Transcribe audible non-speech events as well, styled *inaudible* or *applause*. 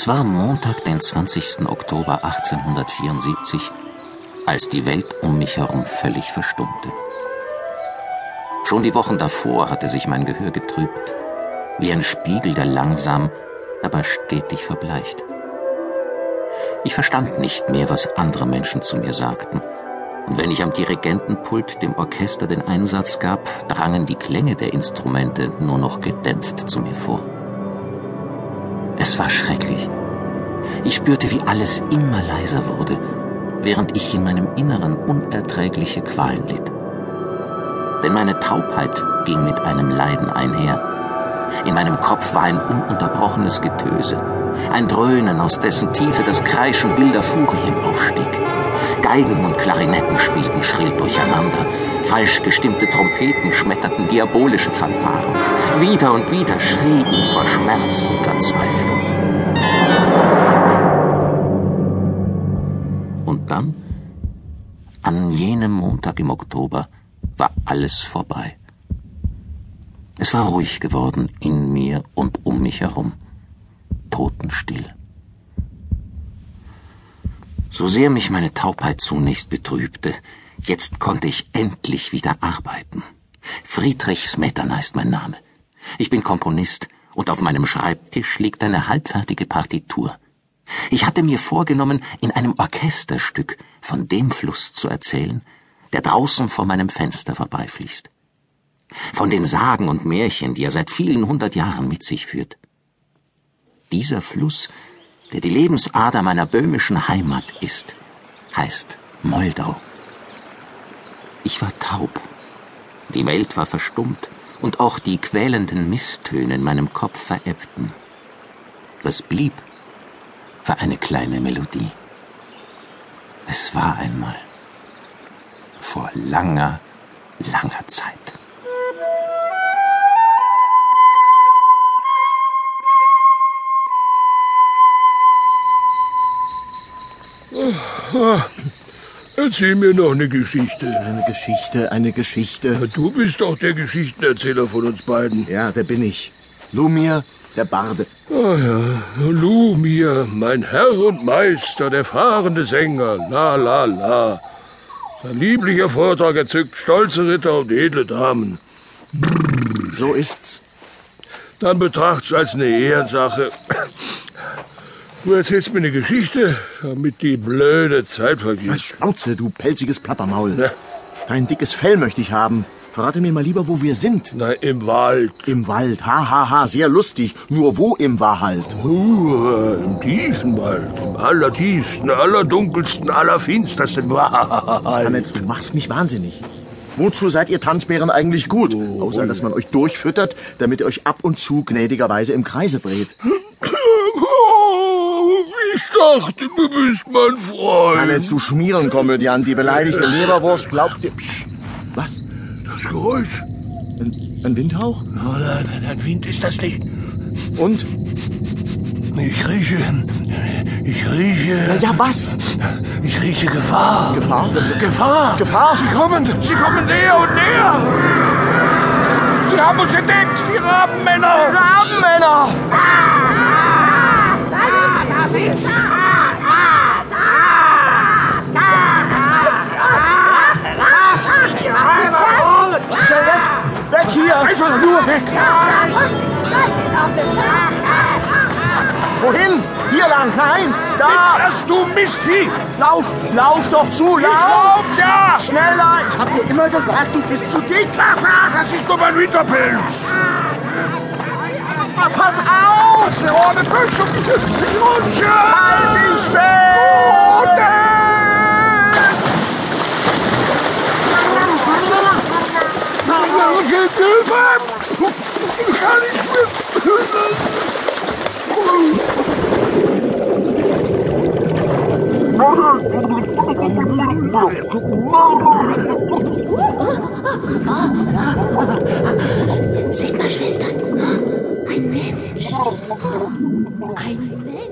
Es war Montag, den 20. Oktober 1874, als die Welt um mich herum völlig verstummte. Schon die Wochen davor hatte sich mein Gehör getrübt, wie ein Spiegel, der langsam, aber stetig verbleicht. Ich verstand nicht mehr, was andere Menschen zu mir sagten, und wenn ich am Dirigentenpult dem Orchester den Einsatz gab, drangen die Klänge der Instrumente nur noch gedämpft zu mir vor. Es war schrecklich. Ich spürte, wie alles immer leiser wurde, während ich in meinem Inneren unerträgliche Qualen litt. Denn meine Taubheit ging mit einem Leiden einher. In meinem Kopf war ein ununterbrochenes Getöse, ein Dröhnen, aus dessen Tiefe das Kreischen wilder Furien aufstieg. Geigen und Klarinetten spielten schrill durcheinander. Falsch gestimmte Trompeten schmetterten diabolische Fanfaren. Wieder und wieder schrie ich vor Schmerz und Verzweiflung. Und dann, an jenem Montag im Oktober, war alles vorbei. Es war ruhig geworden in mir und um mich herum. Totenstill. So sehr mich meine Taubheit zunächst betrübte, jetzt konnte ich endlich wieder arbeiten. Friedrich Smetana ist mein Name. Ich bin Komponist und auf meinem Schreibtisch liegt eine halbfertige Partitur. Ich hatte mir vorgenommen, in einem Orchesterstück von dem Fluss zu erzählen, der draußen vor meinem Fenster vorbeifließt. Von den Sagen und Märchen, die er seit vielen hundert Jahren mit sich führt. Dieser Fluss der die Lebensader meiner böhmischen Heimat ist, heißt Moldau. Ich war taub. Die Welt war verstummt und auch die quälenden Misstöne in meinem Kopf verebbten. Was blieb, war eine kleine Melodie. Es war einmal vor langer, langer Zeit. Erzähl mir noch eine Geschichte. Eine Geschichte, eine Geschichte. Du bist doch der Geschichtenerzähler von uns beiden. Ja, der bin ich. Lumir, der Barde. Ah ja, Lumir, mein Herr und Meister, der fahrende Sänger, la la la. Sein lieblicher Vortrag erzückt stolze Ritter und edle Damen. So ist's. Dann betracht's als eine Ehrensache, Du erzählst mir eine Geschichte, damit die blöde Zeit vergeht. Was Schnauze, du pelziges Plappermaul. Ja. Dein dickes Fell möchte ich haben. Verrate mir mal lieber, wo wir sind. Na, im Wald. Im Wald, ha, ha, ha, sehr lustig. Nur wo im Wald? Uh, Im tiefen Wald, im allertiefsten, allerdunkelsten, allerfinstersten *laughs* Wald. Hannes, du machst mich wahnsinnig. Wozu seid ihr Tanzbären eigentlich gut? Oh. Außer, dass man euch durchfüttert, damit ihr euch ab und zu gnädigerweise im Kreise dreht. Dachte, du bist mein Freund. Hannes, du Schmierenkomödiant, die beleidigte Leberwurst glaubt dir... Psst. Was? Das Geräusch. Ein, ein Windhauch? Nein, ein Wind ist das nicht. Und? Ich rieche. Ich rieche. Na ja, was? Ich rieche Gefahr. Gefahr? Gefahr. Gefahr? Sie kommen. Sie kommen näher und näher. Sie haben uns entdeckt, die Rabenmänner. Rabenmänner! Schnell weg! Weg hier! Einfach nur weg! Wohin? Hier lang, nein! Da! Das du Mistvieh! Lauf! Lauf doch zu! Lauf! lauf, ja! Schneller! Ich hab dir immer gesagt, du bist zu dick! Das ist nur mein Winterpilz! Ah, Pass auf! Oh, eine Böschung! Ich rutsche! Halt dich fest! Geht Hilfe! Ich kann nicht schwimmen! Seht mal, Schwestern. Ein Mensch. Ein Mensch.